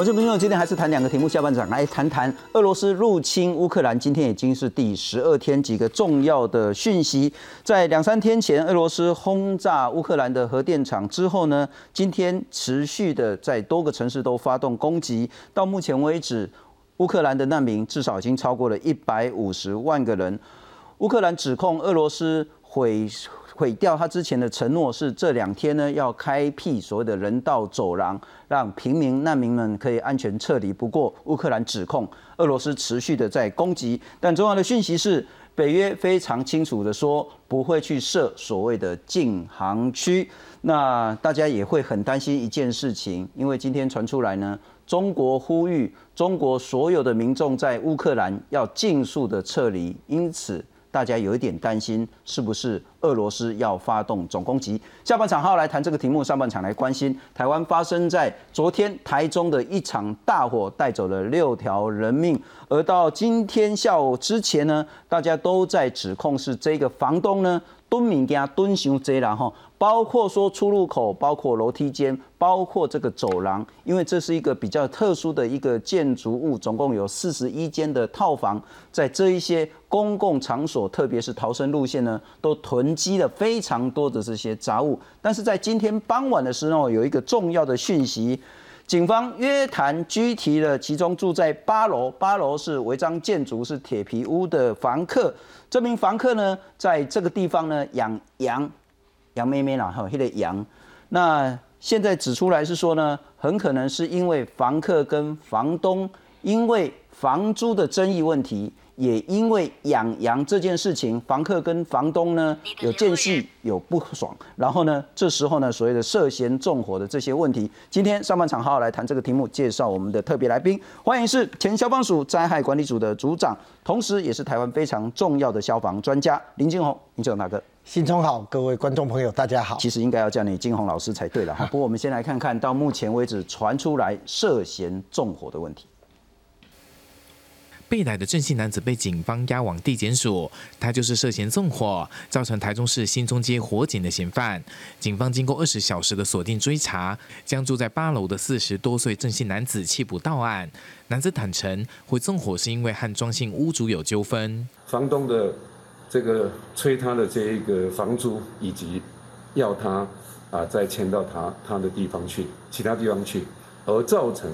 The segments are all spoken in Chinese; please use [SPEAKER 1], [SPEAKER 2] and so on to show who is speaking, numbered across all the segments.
[SPEAKER 1] 我是朋友，今天还是谈两个题目，下半场来谈谈俄罗斯入侵乌克兰。今天已经是第十二天，几个重要的讯息。在两三天前，俄罗斯轰炸乌克兰的核电厂之后呢，今天持续的在多个城市都发动攻击。到目前为止，乌克兰的难民至少已经超过了一百五十万个人。乌克兰指控俄罗斯毁。毁掉他之前的承诺是这两天呢要开辟所谓的人道走廊，让平民难民们可以安全撤离。不过乌克兰指控俄罗斯持续的在攻击，但重要的讯息是北约非常清楚的说不会去设所谓的禁航区。那大家也会很担心一件事情，因为今天传出来呢，中国呼吁中国所有的民众在乌克兰要尽速的撤离，因此。大家有一点担心，是不是俄罗斯要发动总攻击？下半场好来谈这个题目，上半场来关心台湾发生在昨天台中的一场大火，带走了六条人命。而到今天下午之前呢，大家都在指控是这个房东呢。蹲民家蹲熊贼然后包括说出入口，包括楼梯间，包括这个走廊，因为这是一个比较特殊的一个建筑物，总共有四十一间的套房，在这一些公共场所，特别是逃生路线呢，都囤积了非常多的这些杂物。但是在今天傍晚的时候，有一个重要的讯息。警方约谈居提了其中住在八楼，八楼是违章建筑，是铁皮屋的房客。这名房客呢，在这个地方呢养羊，羊妹妹啦，哈，那个羊。那现在指出来是说呢，很可能是因为房客跟房东因为房租的争议问题。也因为养羊这件事情，房客跟房东呢有间隙，有不爽，然后呢，这时候呢，所谓的涉嫌纵火的这些问题，今天上半场好好来谈这个题目，介绍我们的特别来宾，欢迎是前消防署灾害管理组的组长，同时也是台湾非常重要的消防专家林金宏，林总大哥，
[SPEAKER 2] 新聪好，各位观众朋友大家好，
[SPEAKER 1] 其实应该要叫你金宏老师才对了哈，不过我们先来看看到目前为止传出来涉嫌纵火的问题。
[SPEAKER 3] 被逮的郑姓男子被警方押往地检署，他就是涉嫌纵火造成台中市新中街火警的嫌犯。警方经过二十小时的锁定追查，将住在八楼的四十多岁郑姓男子缉捕到案。男子坦诚，会纵火是因为和庄姓屋主有纠纷，
[SPEAKER 4] 房东的这个催他的这一个房租，以及要他啊再迁到他他的地方去，其他地方去，而造成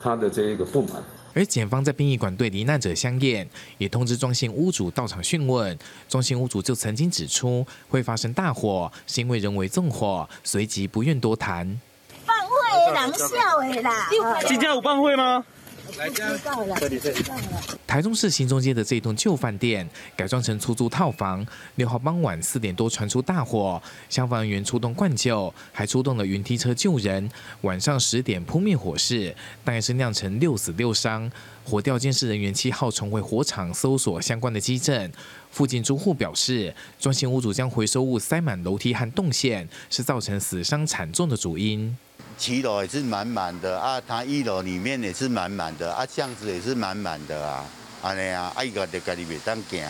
[SPEAKER 4] 他的这一个不满。
[SPEAKER 3] 而检方在殡仪馆对罹难者相验，也通知庄姓屋主到场讯问。庄姓屋主就曾经指出，会发生大火是因为人为纵火，随即不愿多谈。
[SPEAKER 5] 放会人笑的啦，
[SPEAKER 6] 今天有放会吗？
[SPEAKER 3] 台中市新中街的这一栋旧饭店改装成出租套房。六号傍晚四点多传出大火，消防员出动灌救，还出动了云梯车救人。晚上十点扑灭火势，但也是酿成六死六伤。火调监视人员七号重回火场搜索相关的基证。附近租户表示，装修屋主将回收物塞满楼梯和动线，是造成死伤惨重的主因。
[SPEAKER 7] 七楼也是满满的啊，他一楼里面也是满满的啊，巷子也是满满的啊，安尼啊，啊一个就家里袂当行。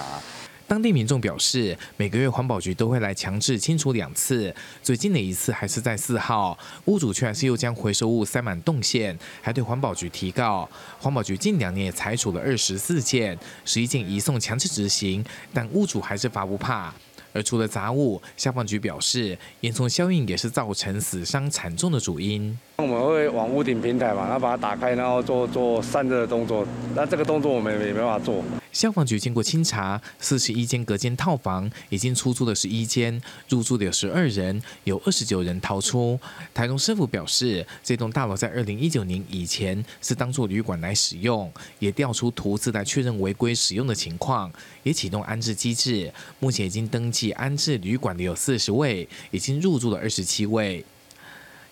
[SPEAKER 3] 当地民众表示，每个月环保局都会来强制清除两次，最近的一次还是在四号，屋主却还是又将回收物塞满动线，还对环保局提告。环保局近两年也裁处了二十四件，十一件移送强制执行，但屋主还是罚不怕。而除了杂物，消防局表示，烟囱效应也是造成死伤惨重的主因。
[SPEAKER 8] 我们会往屋顶平台嘛，然后把它打开，然后做做散热的动作。那这个动作我们也没办法做。
[SPEAKER 3] 消防局经过清查，四十一间隔间套房已经出租的十一间，入住的有十二人，有二十九人逃出。台中师傅表示，这栋大楼在二零一九年以前是当做旅馆来使用，也调出图资来确认违规使用的情况，也启动安置机制。目前已经登记安置旅馆的有四十位，已经入住了二十七位。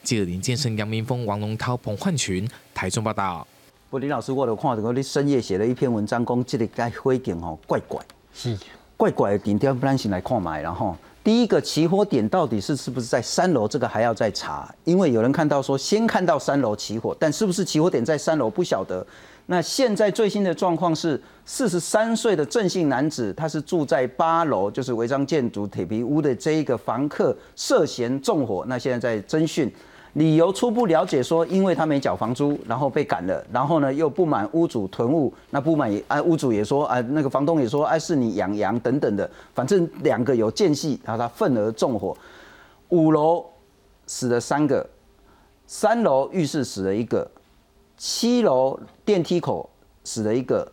[SPEAKER 3] 记者林建生、杨明峰、王龙涛、彭焕群，台中报道。
[SPEAKER 1] 不，林老师，我有看到你深夜写了一篇文章，讲这个该火警吼怪怪，
[SPEAKER 2] 是
[SPEAKER 1] 怪怪的点，调不然先来看买，然后第一个起火点到底是是不是在三楼？这个还要再查，因为有人看到说先看到三楼起火，但是不是起火点在三楼不晓得。那现在最新的状况是，四十三岁的郑姓男子，他是住在八楼，就是违章建筑铁皮屋的这一个房客涉嫌纵火，那现在在侦讯。理由初步了解说，因为他没缴房租，然后被赶了，然后呢又不满屋主囤物，那不满也啊屋主也说啊那个房东也说哎是你养羊等等的，反正两个有间隙，然后他愤而纵火，五楼死了三个，三楼浴室死了一个，七楼电梯口死了一个。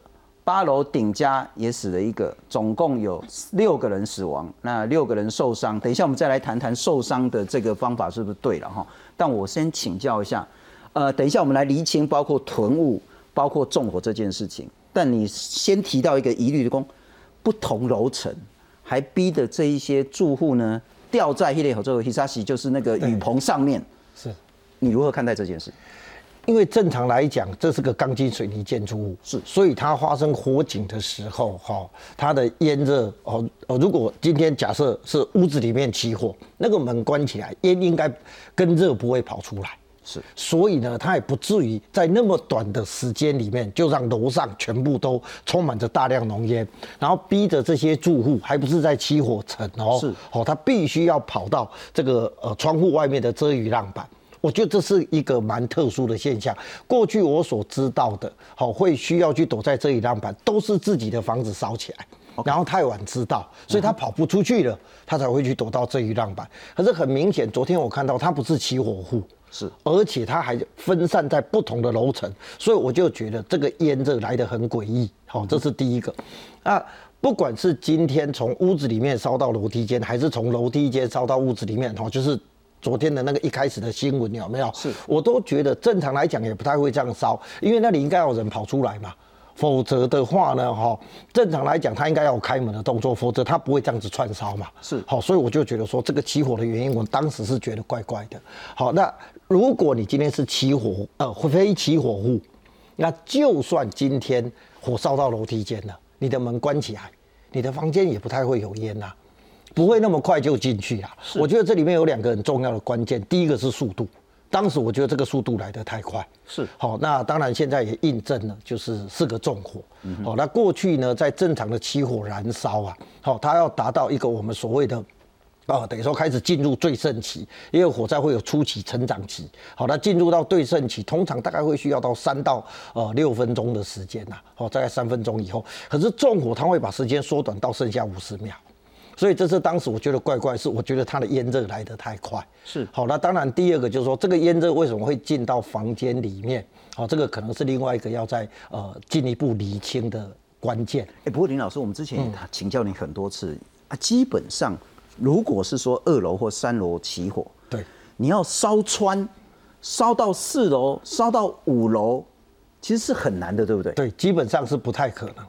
[SPEAKER 1] 八楼顶家也死了一个，总共有六个人死亡，那六个人受伤。等一下我们再来谈谈受伤的这个方法是不是对了哈？但我先请教一下，呃，等一下我们来厘清包括囤物、包括纵火这件事情。但你先提到一个疑虑的工，不同楼层还逼的这一些住户呢，吊在黑列河这个黑沙西，就是那个雨棚上面。
[SPEAKER 2] 是，
[SPEAKER 1] 你如何看待这件事？
[SPEAKER 2] 因为正常来讲，这是个钢筋水泥建筑物，
[SPEAKER 1] 是，
[SPEAKER 2] 所以它发生火警的时候，哈，它的烟热，哦哦，如果今天假设是屋子里面起火，那个门关起来，烟应该跟热不会跑出来，
[SPEAKER 1] 是，
[SPEAKER 2] 所以呢，它也不至于在那么短的时间里面就让楼上全部都充满着大量浓烟，然后逼着这些住户，还不是在起火层哦，
[SPEAKER 1] 是，
[SPEAKER 2] 哦，他必须要跑到这个呃窗户外面的遮雨浪板。我觉得这是一个蛮特殊的现象。过去我所知道的，好会需要去躲在这一浪板，都是自己的房子烧起来，然后太晚知道，所以他跑不出去了，他才会去躲到这一浪板。可是很明显，昨天我看到他不是起火户，
[SPEAKER 1] 是，
[SPEAKER 2] 而且他还分散在不同的楼层，所以我就觉得这个烟热来的很诡异。好，这是第一个。那，不管是今天从屋子里面烧到楼梯间，还是从楼梯间烧到屋子里面，哈，就是。昨天的那个一开始的新闻有没有？
[SPEAKER 1] 是，
[SPEAKER 2] 我都觉得正常来讲也不太会这样烧，因为那里应该有人跑出来嘛，否则的话呢，哈，正常来讲他应该要有开门的动作，否则他不会这样子串烧嘛。
[SPEAKER 1] 是，
[SPEAKER 2] 好，所以我就觉得说这个起火的原因，我当时是觉得怪怪的。好，那如果你今天是起火，呃，非起火户，那就算今天火烧到楼梯间了，你的门关起来，你的房间也不太会有烟呐。不会那么快就进去啊！我觉得这里面有两个很重要的关键，第一个是速度。当时我觉得这个速度来得太快，
[SPEAKER 1] 是
[SPEAKER 2] 好。那当然现在也印证了，就是是个纵火。好，那过去呢，在正常的起火燃烧啊，好，它要达到一个我们所谓的啊，等于说开始进入最盛期，因为火灾会有初期成长期。好，那进入到最盛期，通常大概会需要到三到呃六分钟的时间呐。好，大概三分钟以后，可是纵火它会把时间缩短到剩下五十秒。所以这是当时我觉得怪怪，是我觉得它的烟热来得太快。
[SPEAKER 1] 是
[SPEAKER 2] 好，那当然第二个就是说，这个烟热为什么会进到房间里面？好，这个可能是另外一个要在呃进一步厘清的关键。
[SPEAKER 1] 哎，不过林老师，我们之前也请教你很多次啊，基本上如果是说二楼或三楼起火，
[SPEAKER 2] 对，
[SPEAKER 1] 你要烧穿，烧到四楼，烧到五楼，其实是很难的，对不对？
[SPEAKER 2] 对，基本上是不太可能，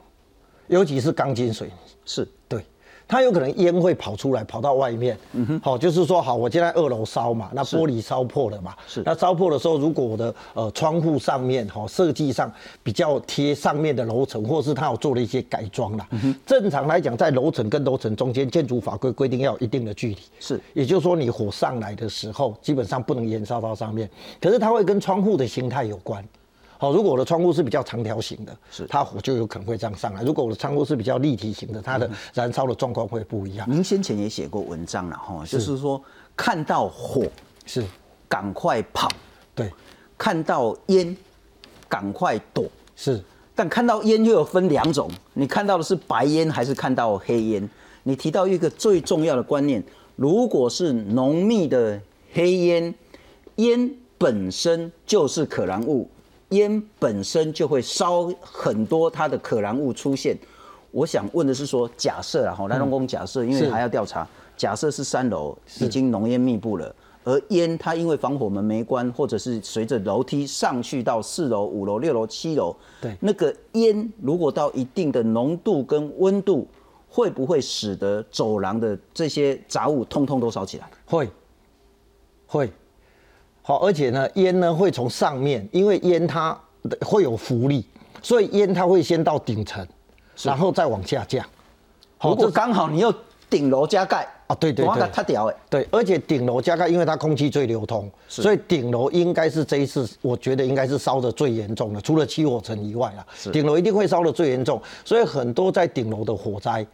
[SPEAKER 2] 尤其是钢筋水泥，
[SPEAKER 1] 是
[SPEAKER 2] 对。它有可能烟会跑出来，跑到外面。嗯哼，好，就是说，好，我现在二楼烧嘛，那玻璃烧破了嘛。
[SPEAKER 1] 是。
[SPEAKER 2] 那烧破的时候，如果我的呃窗户上面哈设计上比较贴上面的楼层，或是它有做了一些改装啦。嗯哼。正常来讲，在楼层跟楼层中间，建筑法规规定要有一定的距离。
[SPEAKER 1] 是。
[SPEAKER 2] 也就是说，你火上来的时候，基本上不能延烧到上面。可是它会跟窗户的形态有关。好，如果我的窗户是比较长条形的，
[SPEAKER 1] 是
[SPEAKER 2] 它火就有可能会这样上来。如果我的窗户是比较立体型的，它的燃烧的状况会不一样。
[SPEAKER 1] 您先前也写过文章了哈，就是说看到火
[SPEAKER 2] 是
[SPEAKER 1] 赶快跑，
[SPEAKER 2] 对；
[SPEAKER 1] 看到烟赶快躲，
[SPEAKER 2] 是。
[SPEAKER 1] 但看到烟又有分两种，你看到的是白烟还是看到黑烟？你提到一个最重要的观念，如果是浓密的黑烟，烟本身就是可燃物。烟本身就会烧很多它的可燃物出现。我想问的是说，假设啊，哈，南龙宫假设，因为还要调查，假设是三楼已经浓烟密布了，而烟它因为防火门没关，或者是随着楼梯上去到四楼、五楼、六楼、七楼，
[SPEAKER 2] 对，
[SPEAKER 1] 那个烟如果到一定的浓度跟温度，会不会使得走廊的这些杂物通通都烧起来？
[SPEAKER 2] 会，会。好，而且呢，烟呢会从上面，因为烟它会有浮力，所以烟它会先到顶层，然后再往下降。
[SPEAKER 1] 好，这刚好你又顶楼加盖
[SPEAKER 2] 啊，对对对，
[SPEAKER 1] 它屌哎，
[SPEAKER 2] 对，而且顶楼加盖，因为它空气最流通，所以顶楼应该是这一次，我觉得应该是烧的最严重的，除了起火层以外啊，顶楼一定会烧的最严重，所以很多在顶楼的火灾。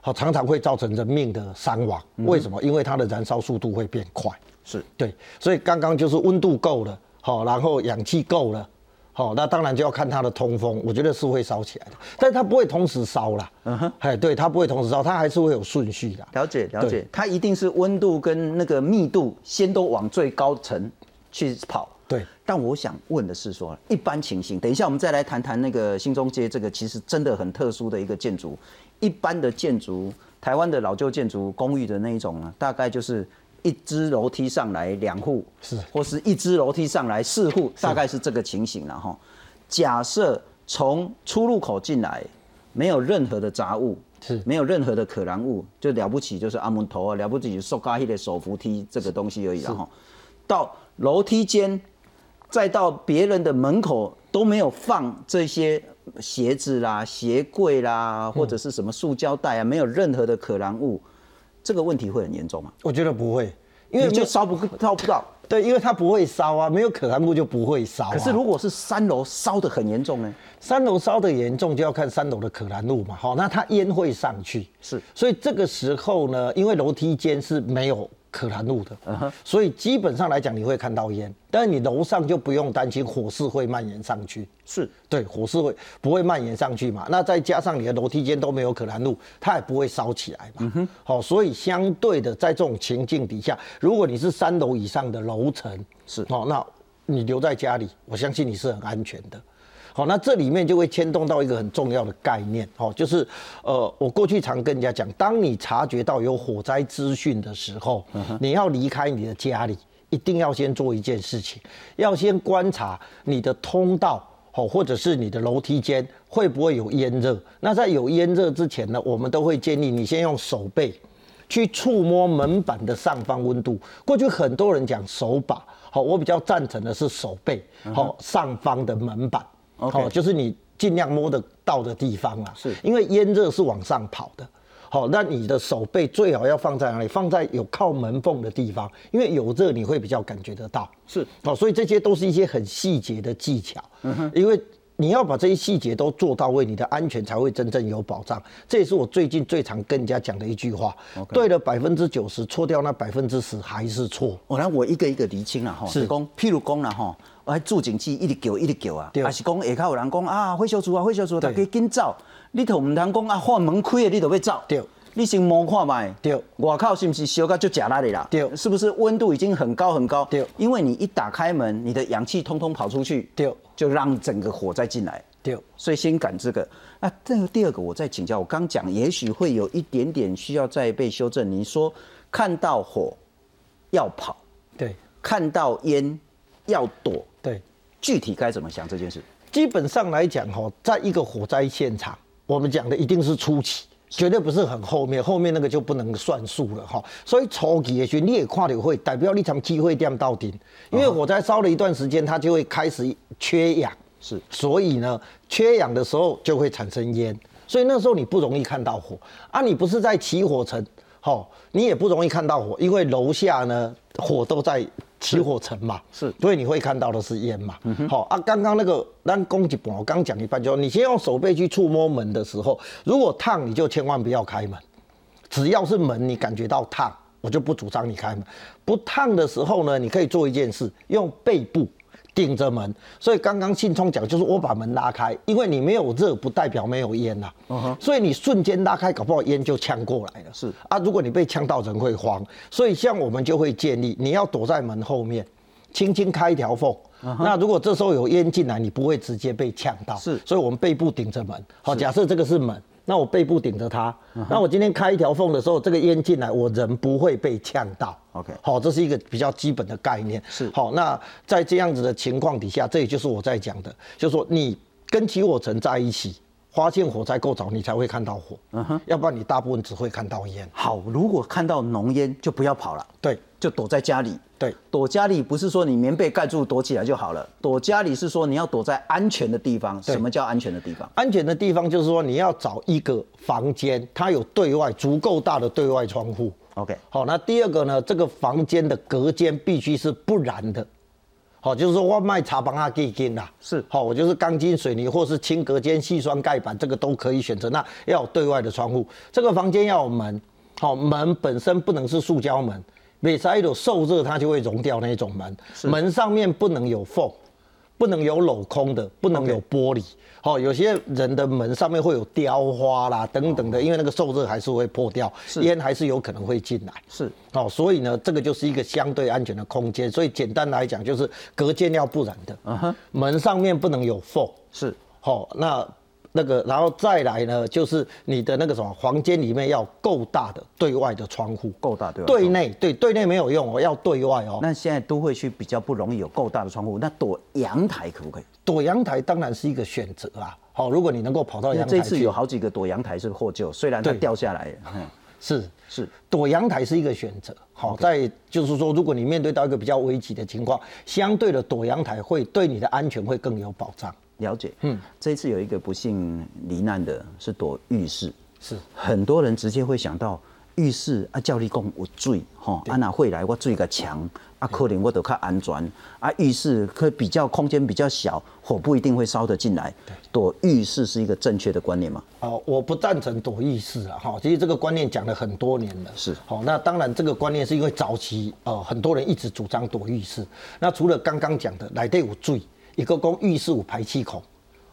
[SPEAKER 2] 好常常会造成人命的伤亡。为什么？因为它的燃烧速度会变快。
[SPEAKER 1] 是
[SPEAKER 2] 对，所以刚刚就是温度够了，好，然后氧气够了，好，那当然就要看它的通风，我觉得是会烧起来的，但是它不会同时烧啦。嗯哼，哎，对，它不会同时烧，它还是会有顺序的。
[SPEAKER 1] 了解了解，它一定是温度跟那个密度先都往最高层去跑。
[SPEAKER 2] 对，
[SPEAKER 1] 但我想问的是说，一般情形，等一下我们再来谈谈那个新中街这个其实真的很特殊的一个建筑。一般的建筑，台湾的老旧建筑公寓的那一种呢，大概就是一支楼梯上来两户，
[SPEAKER 2] 是。
[SPEAKER 1] 或是一支楼梯上来四户，大概是这个情形了哈。假设从出入口进来，没有任何的杂物，
[SPEAKER 2] 是。
[SPEAKER 1] 没有任何的可燃物，就了不起就是阿门头啊，了不起就是塑胶的手扶梯这个东西而已然后到楼梯间，再到别人的门口都没有放这些鞋子啦、鞋柜啦，或者是什么塑胶袋啊，没有任何的可燃物，这个问题会很严重吗？
[SPEAKER 2] 我觉得不会，
[SPEAKER 1] 因
[SPEAKER 2] 因为
[SPEAKER 1] 就烧不烧不到。
[SPEAKER 2] 对，因为它不会烧啊，没有可燃物就不会烧、啊。
[SPEAKER 1] 可是如果是三楼烧得很严重呢？
[SPEAKER 2] 三楼烧的严重，就要看三楼的可燃物嘛。好，那它烟会上去，
[SPEAKER 1] 是
[SPEAKER 2] 所以这个时候呢，因为楼梯间是没有可燃物的，
[SPEAKER 1] 嗯
[SPEAKER 2] 所以基本上来讲你会看到烟，但是你楼上就不用担心火势会蔓延上去。
[SPEAKER 1] 是
[SPEAKER 2] 对，火势会不会蔓延上去嘛？那再加上你的楼梯间都没有可燃物，它也不会烧起来嘛。好、所以相对的，在这种情境底下，如果你是三楼以上的楼层，
[SPEAKER 1] 是
[SPEAKER 2] 哦，那你留在家里，我相信你是很安全的。好，那这里面就会牵动到一个很重要的概念，哦，就是呃，我过去常跟人家讲，当你察觉到有火灾资讯的时候，你要离开你的家里，一定要先做一件事情，要先观察你的通道。哦，或者是你的楼梯间会不会有烟热？那在有烟热之前呢，我们都会建议你先用手背去触摸门板的上方温度。过去很多人讲手把，好，我比较赞成的是手背，好，上方的门板，好，就是你尽量摸得到的地方啊。
[SPEAKER 1] 是
[SPEAKER 2] 因为烟热是往上跑的。好，那你的手背最好要放在哪里？放在有靠门缝的地方，因为有热你会比较感觉得到。
[SPEAKER 1] 是，
[SPEAKER 2] 哦，所以这些都是一些很细节的技巧。嗯哼，因为你要把这些细节都做到位，你的安全才会真正有保障。这也是我最近最常跟人家讲的一句话。对了百分之九十，错掉那百分之十还是错。
[SPEAKER 1] 我来我一个一个厘清了哈，
[SPEAKER 2] 是
[SPEAKER 1] 是讲，譬如工了哈，我还住警器一直叫一直叫啊，
[SPEAKER 2] 对
[SPEAKER 1] 还是讲下骹有人讲啊，火烧厝啊，火烧厝，大
[SPEAKER 2] 对
[SPEAKER 1] 家紧走，你都唔通讲啊，换门开的你就要走，
[SPEAKER 2] 对
[SPEAKER 1] 你先摸看卖，
[SPEAKER 2] 对
[SPEAKER 1] 外口是不是烧到就假啦的啦？
[SPEAKER 2] 对
[SPEAKER 1] 是不是温度已经很高很高？
[SPEAKER 2] 对
[SPEAKER 1] 因为你一打开门，你的氧气通通跑出去，
[SPEAKER 2] 对
[SPEAKER 1] 就让整个火再进来。
[SPEAKER 2] 对，
[SPEAKER 1] 所以先赶这个。那这个第二个，我再请教。我刚讲，也许会有一点点需要再被修正。你说看到火要跑，
[SPEAKER 2] 对
[SPEAKER 1] 看到烟要躲，
[SPEAKER 2] 对。
[SPEAKER 1] 具体该怎么想这件事？
[SPEAKER 2] 基本上来讲，哈，在一个火灾现场，我们讲的一定是初期，绝对不是很后面，后面那个就不能算数了哈。所以初期的时候，你也看到会代表你从机会点到顶，因为火灾烧了一段时间，它就会开始缺氧，
[SPEAKER 1] 是
[SPEAKER 2] 所以呢，缺氧的时候就会产生烟，所以那时候你不容易看到火啊。你不是在起火层，好，你也不容易看到火，因为楼下呢火都在起火层嘛，
[SPEAKER 1] 是
[SPEAKER 2] 所以你会看到的是烟嘛。好、啊，刚刚那个咱攻击本，我刚讲一半，就是你先用手背去触摸门的时候，如果烫，你就千万不要开门。只要是门你感觉到烫，我就不主张你开门。不烫的时候呢，你可以做一件事，用背部顶着门。所以刚刚信聪讲，就是我把门拉开，因为你没有热，不代表没有烟呐、所以你瞬间拉开，搞不好烟就呛过来了。
[SPEAKER 1] 是
[SPEAKER 2] 啊，如果你被呛到，人会慌。所以像我们就会建议，你要躲在门后面，轻轻开一条缝。那如果这时候有烟进来，你不会直接被呛到。
[SPEAKER 1] 是
[SPEAKER 2] 所以我们背部顶着门。好，假设这个是门，那我背部顶着它，那我今天开一条缝的时候，这个烟进来，我人不会被呛到。
[SPEAKER 1] OK
[SPEAKER 2] 好，这是一个比较基本的概念。
[SPEAKER 1] 是
[SPEAKER 2] 好，那在这样子的情况底下，这也就是我在讲的，就是说你跟起火层在一起，发现火灾够早，你才会看到火。嗯哼，要不然你大部分只会看到烟。
[SPEAKER 1] 好，如果看到浓烟就不要跑了，
[SPEAKER 2] 对
[SPEAKER 1] 就躲在家里。
[SPEAKER 2] 对，
[SPEAKER 1] 躲家里不是说你棉被盖住躲起来就好了，躲家里是说你要躲在安全的地方。什么叫安全的地方？
[SPEAKER 2] 安全的地方就是说，你要找一个房间，它有对外足够大的对外窗户。
[SPEAKER 1] OK
[SPEAKER 2] 好，那第二个呢，这个房间的隔间必须是不燃的。好，就是说我卖茶帮啊基金啦，
[SPEAKER 1] 是
[SPEAKER 2] 好，我就是钢筋水泥或是轻隔间细双盖板，这个都可以选择。那要有对外的窗户，这个房间要有门，好，门本身不能是塑胶门，每塞有受热它就会融掉那种门，门上面不能有缝。不能有镂空的，不能有玻璃。好，有些人的门上面会有雕花啦，等等的，因为那个受热还是会破掉，烟还是有可能会进来。
[SPEAKER 1] 是，
[SPEAKER 2] 哦，所以呢，这个就是一个相对安全的空间。所以简单来讲，就是隔间要不然的，嗯哼，门上面不能有缝。
[SPEAKER 1] 是，
[SPEAKER 2] 好，那。那个，然后再来呢，就是你的那个什么房间里面要够大的对外的窗户，
[SPEAKER 1] 够大对外。
[SPEAKER 2] 对内对对内没有用哦，要对外哦。
[SPEAKER 1] 那现在都会去比较不容易有够大的窗户，那躲阳台可不可以？
[SPEAKER 2] 躲阳台当然是一个选择啊。好，如果你能够跑到阳台，
[SPEAKER 1] 这次有好几个躲阳台是获救，虽然它掉下来。
[SPEAKER 2] 是
[SPEAKER 1] 是，
[SPEAKER 2] 躲阳台是一个选择。好，在就是说，如果你面对到一个比较危急的情况，相对的躲阳台会对你的安全会更有保障。
[SPEAKER 1] 了解，嗯，这一次有一个不幸罹难的是躲浴室，
[SPEAKER 2] 是。
[SPEAKER 1] 很多人直接会想到浴室啊，教你讲有水，哈，啊哪会来我水个强，啊可能我都较安全，啊浴室可比较空间比较小，火不一定会烧得进来，躲浴室是一个正确的观念吗？
[SPEAKER 2] 哦，我不赞成躲浴室啊，哈，其实这个观念讲了很多年了，
[SPEAKER 1] 是，
[SPEAKER 2] 好，那当然这个观念是因为早期呃很多人一直主张躲浴室，那除了刚刚讲的来对有水。一个供浴室有排气孔，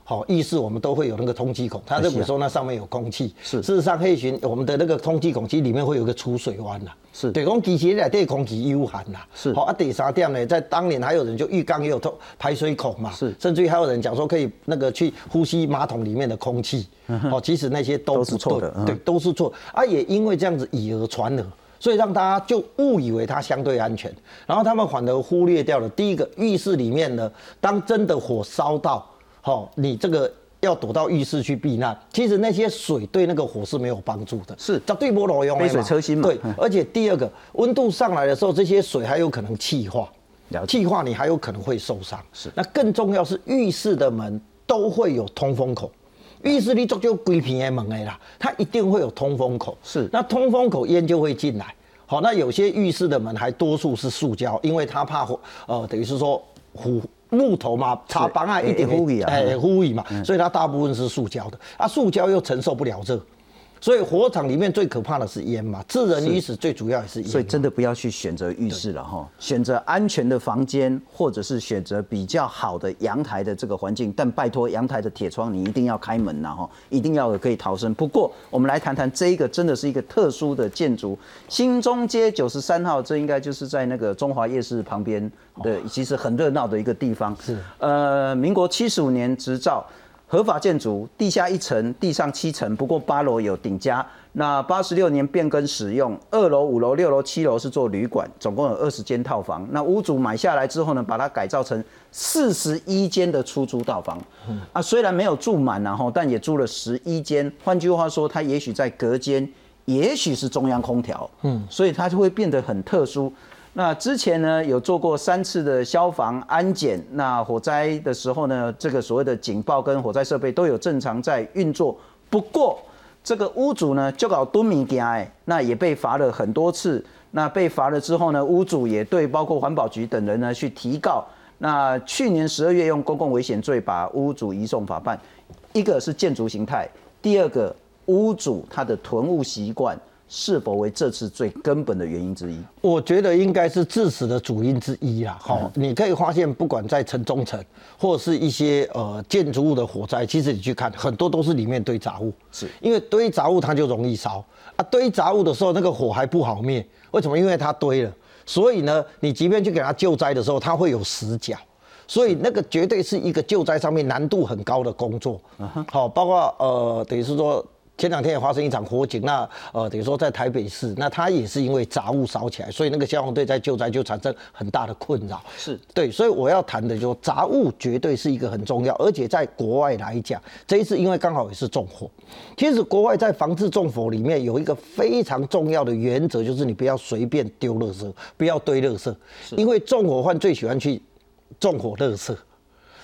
[SPEAKER 2] 好，浴室我们都会有那个通气孔，他认为说那上面有空气。
[SPEAKER 1] 是，
[SPEAKER 2] 事实上黑熊我们的那个通气孔其实里面会有个储水弯呐。
[SPEAKER 1] 是，
[SPEAKER 2] 对，讲其实来对空气有限呐。
[SPEAKER 1] 是，
[SPEAKER 2] 好啊，第三点呢，在当年还有人就浴缸也有通排水孔嘛。
[SPEAKER 1] 是，
[SPEAKER 2] 甚至于还有人讲说可以那个去呼吸马桶里面的空气。哦，其实那些都
[SPEAKER 1] 是错的，
[SPEAKER 2] 对，都是错。啊，也因为这样子以讹传讹。所以让大家就误以为它相对安全，然后他们反而忽略掉了第一个浴室里面呢，当真的火烧到，好，你这个要躲到浴室去避难，其实那些水对那个火是没有帮助的，
[SPEAKER 1] 是。
[SPEAKER 2] 叫对波罗用
[SPEAKER 1] 杯水车薪嘛。
[SPEAKER 2] 对，而且第二个温度上来的时候，这些水还有可能气化，气化你还有可能会受伤。
[SPEAKER 1] 是，
[SPEAKER 2] 那更重要是浴室的门都会有通风口。浴室里足就规平的门的啦，它一定会有通风口。
[SPEAKER 1] 是，
[SPEAKER 2] 那通风口烟就会进来。好，那有些浴室的门还多数是塑胶，因为它怕火，呃，等于是说火木头嘛，插板啊一点
[SPEAKER 1] 呼雨啊，
[SPEAKER 2] 哎呼雨嘛，所以它大部分是塑胶的。啊，塑胶又承受不了热。所以火场里面最可怕的是烟嘛，致人于死最主要也是烟。
[SPEAKER 1] 所以真的不要去选择浴室了哈，选择安全的房间，或者是选择比较好的阳台的这个环境。但拜托，阳台的铁窗你一定要开门呐哈，一定要可以逃生。不过我们来谈谈这一个真的是一个特殊的建筑，新中街九十三号，这应该就是在那个中华夜市旁边的，其实很热闹的一个地方。
[SPEAKER 2] 是，
[SPEAKER 1] 呃，民国七十五年执照。合法建筑，地下一层，地上七层，不过八楼有顶加。那八十六年变更使用，二楼、五楼、六楼、七楼是做旅馆，总共有二十间套房。那屋主买下来之后呢，把它改造成四十一间的出租套房。啊，虽然没有住满然后，但也住了十一间。换句话说，它也许在隔间，也许是中央空调。嗯，所以它就会变得很特殊。那之前呢，有做过三次的消防安检。那火灾的时候呢，这个所谓的警报跟火灾设备都有正常在运作。不过，这个屋主呢就搞蹲米家哎，那也被罚了很多次。那被罚了之后呢，屋主也对包括环保局等人呢去提告。那去年十二月用公共危险罪把屋主移送法办。一个是建筑形态，第二个屋主他的囤物习惯。是否为这次最根本的原因之一？
[SPEAKER 2] 我觉得应该是致死的主因之一啦。好，你可以发现，不管在城中城，或是一些呃建筑物的火灾，其实你去看，很多都是里面堆杂物。
[SPEAKER 1] 是，
[SPEAKER 2] 因为堆杂物它就容易烧啊。堆杂物的时候，那个火还不好灭。为什么？因为它堆了，所以呢，你即便去给它救灾的时候，它会有死角。所以那个绝对是一个救灾上面难度很高的工作。好，包括呃，等于是说。前两天也发生一场火警，那呃等于说在台北市，那它也是因为杂物烧起来，所以那个消防队在救灾就产生很大的困扰。
[SPEAKER 1] 是
[SPEAKER 2] 对，所以我要谈的就是杂物绝对是一个很重要，而且在国外来讲，这一次因为刚好也是纵火，其实国外在防治纵火里面有一个非常重要的原则，就是你不要随便丢垃圾，不要堆垃圾，因为纵火犯最喜欢去纵火垃圾。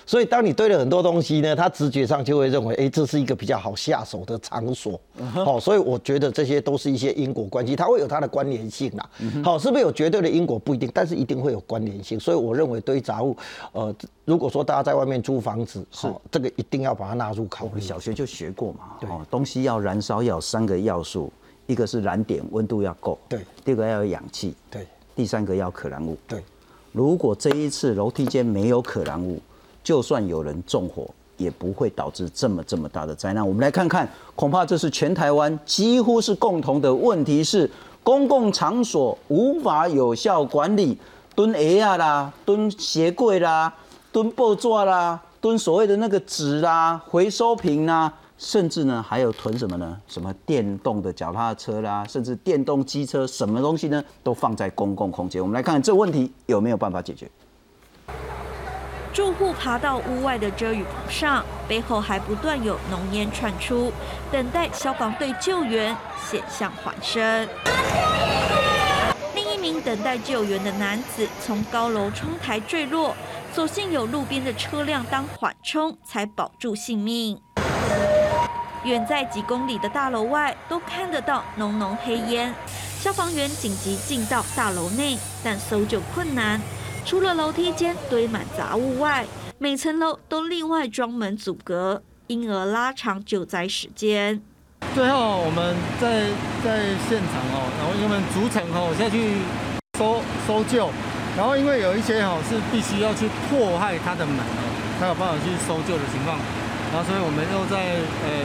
[SPEAKER 2] 所以当你堆了很多东西呢，他直觉上就会认为，哎，这是一个比较好下手的场所。好，所以我觉得这些都是一些因果关系，它会有它的关联性啦。好，是不是有绝对的因果不一定，但是一定会有关联性。所以我认为堆杂物，呃，如果说大家在外面租房子，是这个一定要把它纳入考虑。
[SPEAKER 1] 小学就学过嘛，哦，东西要燃烧要有三个要素，一个是燃点，温度要够，
[SPEAKER 2] 对，
[SPEAKER 1] 第二个要有氧气，
[SPEAKER 2] 对，
[SPEAKER 1] 第三个要可燃物，
[SPEAKER 2] 对。
[SPEAKER 1] 如果这一次楼梯间没有可燃物，就算有人纵火，也不会导致这么这么大的灾难。我们来看看，恐怕这是全台湾几乎是共同的问题，是公共场所无法有效管理，蹲 A 啊啦，蹲鞋柜啦，蹲布座啦，蹲所谓的那个纸啦，回收瓶啦。甚至呢，还有囤什么呢？什么电动的脚踏车啦，甚至电动机车，什么东西呢？都放在公共空间。我们来看看这问题有没有办法解决。
[SPEAKER 6] 住户爬到屋外的遮雨棚上，背后还不断有浓烟窜出，等待消防队救援，险象环生。另一名等待救援的男子从高楼窗台坠落，所幸有路边的车辆当缓冲，才保住性命。远在几公里的大楼外，都看得到浓浓黑烟。消防员紧急进到大楼内，但搜救困难。除了楼梯间堆满杂物外，每层楼都另外装门阻隔，因而拉长救灾时间。
[SPEAKER 9] 最后我们在在现场哦，然后我们逐层哦下去搜搜救，然后因为有一些哦是必须要去破坏他的门哦，才有办法去搜救的情况。然后，所以我们又在呃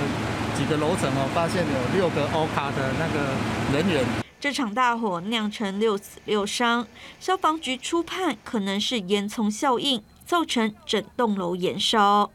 [SPEAKER 9] 几个楼层哦，发现有六个 O 卡的那个人员。
[SPEAKER 6] 这场大火酿成六死六伤，消防局初判可能是烟囱效应，造成整栋楼延烧。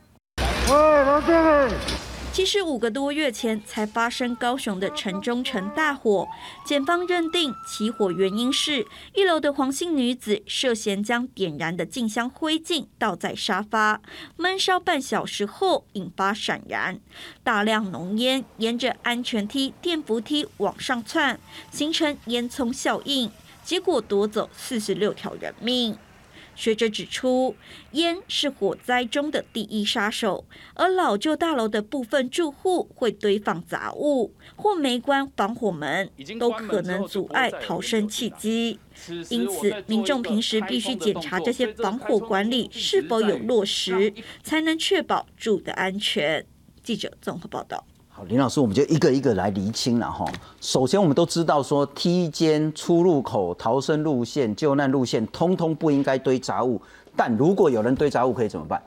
[SPEAKER 6] 其实五个多月前才发生高雄的城中城大火，检方认定起火原因是一楼的黄姓女子涉嫌将点燃的静香灰烬倒在沙发，闷烧半小时后引发闪燃，大量浓烟沿着安全梯、电扶梯往上窜，形成烟囱效应，结果夺走四十六条人命。学者指出，烟是火灾中的第一杀手，而老旧大楼的部分住户会堆放杂物或没关防火门，都可能阻碍逃生契机。因此，民众平时必须检查这些防火管理是否有落实，才能确保住的安全。记者综合报道。
[SPEAKER 1] 林老师，我们就一个一个来厘清了哈。首先，我们都知道说梯间、出入口、逃生路线、救难路线，通通不应该堆杂物。但如果有人堆杂物，可以怎么办？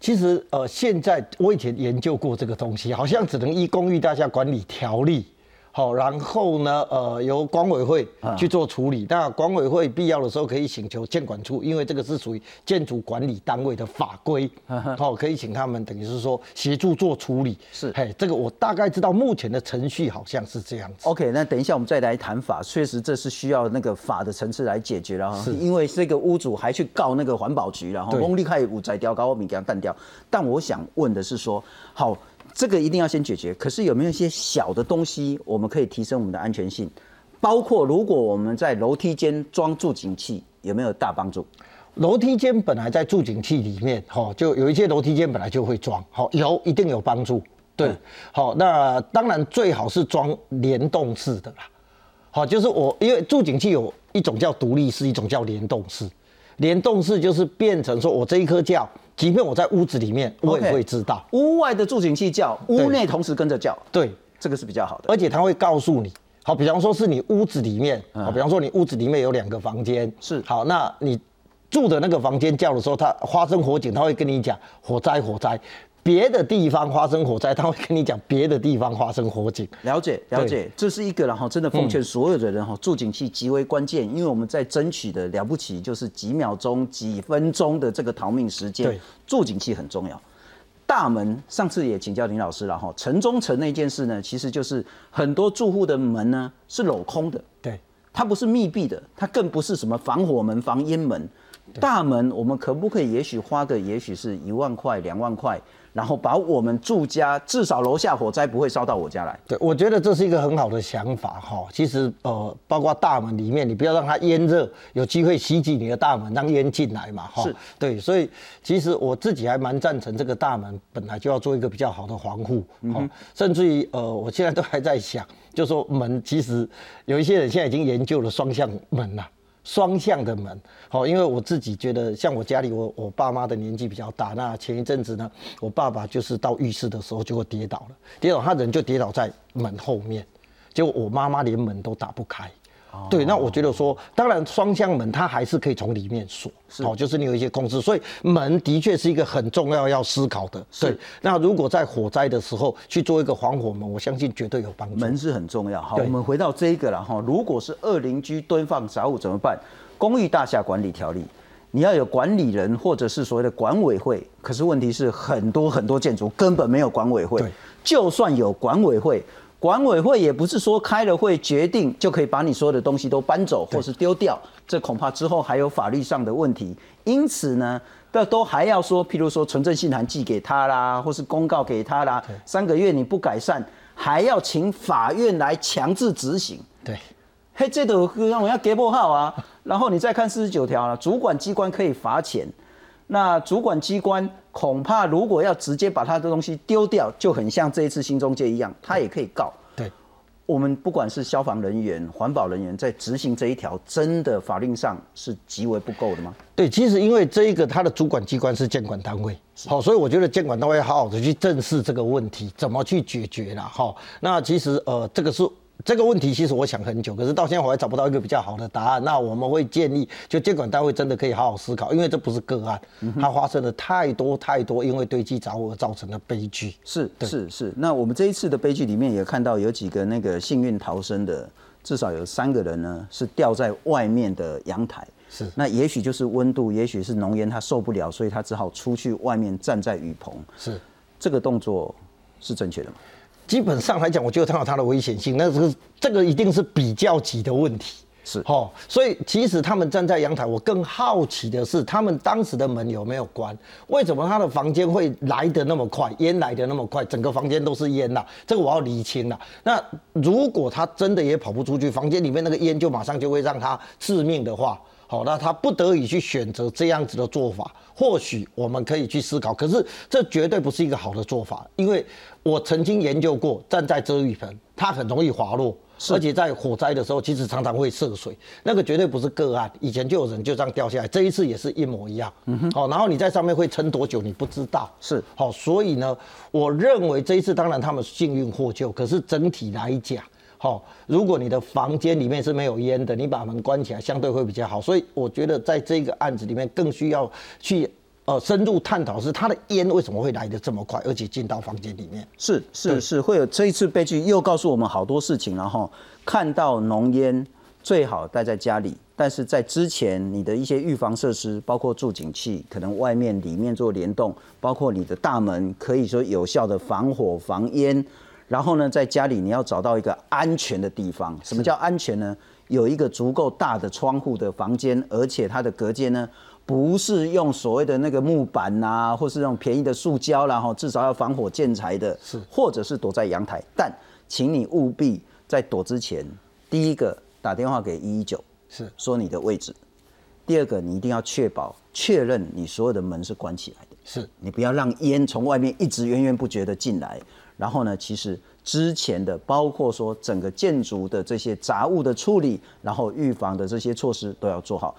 [SPEAKER 2] 其实，呃，现在我以前研究过这个东西，好像只能依公寓大厦管理条例。好，然后呢，呃，由管委会去做处理。那管委会必要的时候可以请求建管处，因为这个是属于建筑管理单位的法规。好，可以请他们等于是说协助做处理。
[SPEAKER 1] 是，
[SPEAKER 2] 嘿，这个我大概知道目前的程序好像是这样子。
[SPEAKER 1] OK，那等一下我们再来谈法。确实这是需要那个法的层次来解决了哈。是，因为这个屋主还去告那个环保局，然后公立开五宅雕高米给他干掉。但我想问的是说，好。这个一定要先解决。可是有没有一些小的东西，我们可以提升我们的安全性？包括如果我们在楼梯间装助警器，有没有大帮助？
[SPEAKER 2] 楼梯间本来在助警器里面，哈，就有一些楼梯间本来就会装，好，有一定有帮助。对，好，那当然最好是装联动式的啦。好，就是我因为助警器有一种叫独立式，一种叫联动式。联动式就是变成说我这一颗叫。即便我在屋子里面，我也会知道。
[SPEAKER 1] 屋外的助警器叫，屋内同时跟着叫。
[SPEAKER 2] 对，
[SPEAKER 1] 这个是比较好的。
[SPEAKER 2] 而且它会告诉你，好，比方说是你屋子里面，好，比方说你屋子里面有两个房间，
[SPEAKER 1] 是
[SPEAKER 2] 好，那你住的那个房间叫的时候，它发生火警，他会跟你讲火灾，火灾。别的地方发生火灾，他会跟你讲别的地方发生火警。
[SPEAKER 1] 了解，了解，这是一个然后真的奉劝所有的人哈，助警器极为关键，因为我们在争取的了不起就是几秒钟、几分钟的这个逃命时间，助警器很重要。大门上次也请教林老师了哈，城中城那件事呢，其实就是很多住户的门呢是镂空的，
[SPEAKER 2] 对，
[SPEAKER 1] 它不是密闭的，它更不是什么防火门、防烟门。大门我们可不可以也许花个也许是一万块两万块？然后把我们住家至少楼下火灾不会烧到我家来。
[SPEAKER 2] 对，我觉得这是一个很好的想法哈。其实呃，包括大门里面，你不要让它烟热，有机会袭击你的大门，让烟进来嘛哈。
[SPEAKER 1] 是，
[SPEAKER 2] 对，所以其实我自己还蛮赞成这个大门本来就要做一个比较好的防护，嗯、甚至于呃，我现在都还在想，就说门其实有一些人现在已经研究了双向门了。双向的门，好，因为我自己觉得，像我家里，我我爸妈的年纪比较大，那前一阵子呢，我爸爸就是到浴室的时候就会跌倒了，跌倒他人就跌倒在门后面，结果我妈妈连门都打不开。对，那我觉得说，当然双向门它还是可以从里面锁，好，就是你有一些控制，所以门的确是一个很重要要思考的。对，那如果在火灾的时候去做一个防火门，我相信绝对有帮助。
[SPEAKER 1] 门是很重要。好，我们回到这个了哈，如果是二邻居堆放杂物怎么办？公寓大厦管理条例，你要有管理人或者是所谓的管委会，可是问题是很多很多建筑根本没有管委会，就算有管委会。管委会也不是说开了会决定就可以把你所有的东西都搬走或是丢掉，这恐怕之后还有法律上的问题。因此呢，这都还要说，譬如说存证信函寄给他啦，或是公告给他啦，三个月你不改善，还要请法院来强制执行。
[SPEAKER 2] 对，
[SPEAKER 1] 嘿，这都让我要给拨号啊。然后你再看四十九条了，主管机关可以罚钱。那主管机关恐怕如果要直接把他的东西丢掉，就很像这一次新中介一样，他也可以告。
[SPEAKER 2] 对，
[SPEAKER 1] 我们不管是消防人员、环保人员，在执行这一条，真的法令上是极为不够的吗？
[SPEAKER 2] 对，其实因为这一个他的主管机关是监管单位，好，所以我觉得监管单位好好的去正视这个问题，怎么去解决了。哈，那其实呃，这个是。这个问题其实我想很久，可是到现在我还找不到一个比较好的答案。那我们会建议，就监管单位真的可以好好思考，因为这不是个案，它发生了太多太多因为堆积杂物而造成的悲剧。
[SPEAKER 1] 是是是。那我们这一次的悲剧里面也看到有几个那个幸运逃生的，至少有三个人呢是掉在外面的阳台。
[SPEAKER 2] 是。
[SPEAKER 1] 那也许就是温度，也许是浓烟，他受不了，所以他只好出去外面站在雨棚。
[SPEAKER 2] 是。
[SPEAKER 1] 这个动作是正确的吗？
[SPEAKER 2] 基本上来讲，我觉得它有它的危险性，那这个这个一定是比较级的问题，
[SPEAKER 1] 是
[SPEAKER 2] 哦。所以其实他们站在阳台，我更好奇的是，他们当时的门有没有关？为什么他的房间会来得那么快，烟来得那么快，整个房间都是烟呐？这个我要厘清了。那如果他真的也跑不出去，房间里面那个烟就马上就会让他致命的话。好，那他不得已去选择这样子的做法，或许我们可以去思考。可是这绝对不是一个好的做法，因为我曾经研究过，站在遮雨棚，它很容易滑落，而且在火灾的时候，其实常常会涉水，那个绝对不是个案。以前就有人就这样掉下来，这一次也是一模一样。嗯哼，好，然后你在上面会撑多久，你不知道。
[SPEAKER 1] 是，
[SPEAKER 2] 好，所以呢，我认为这一次当然他们幸运获救，可是整体来讲。好，如果你的房间里面是没有烟的，你把门关起来，相对会比较好。所以我觉得在这个案子里面，更需要去呃深入探讨，是它的烟为什么会来的这么快，而且进到房间里面。
[SPEAKER 1] 是是是，会有这一次悲剧又告诉我们好多事情，然后看到浓烟最好待在家里，但是在之前你的一些预防设施，包括助警器，可能外面里面做联动，包括你的大门可以说有效的防火防烟。然后呢，在家里你要找到一个安全的地方。什么叫安全呢？有一个足够大的窗户的房间，而且它的隔间呢，不是用所谓的那个木板呐，或是那种便宜的塑胶，然后至少要防火建材的，
[SPEAKER 2] 是，
[SPEAKER 1] 或者是躲在阳台。但，请你务必在躲之前，第一个打电话给一一九，
[SPEAKER 2] 是
[SPEAKER 1] 说你的位置；第二个，你一定要确保确认你所有的门是关起来的，
[SPEAKER 2] 是
[SPEAKER 1] 你不要让烟从外面一直源源不绝的进来。然后呢，其实之前的包括说整个建筑的这些杂物的处理，然后预防的这些措施都要做好。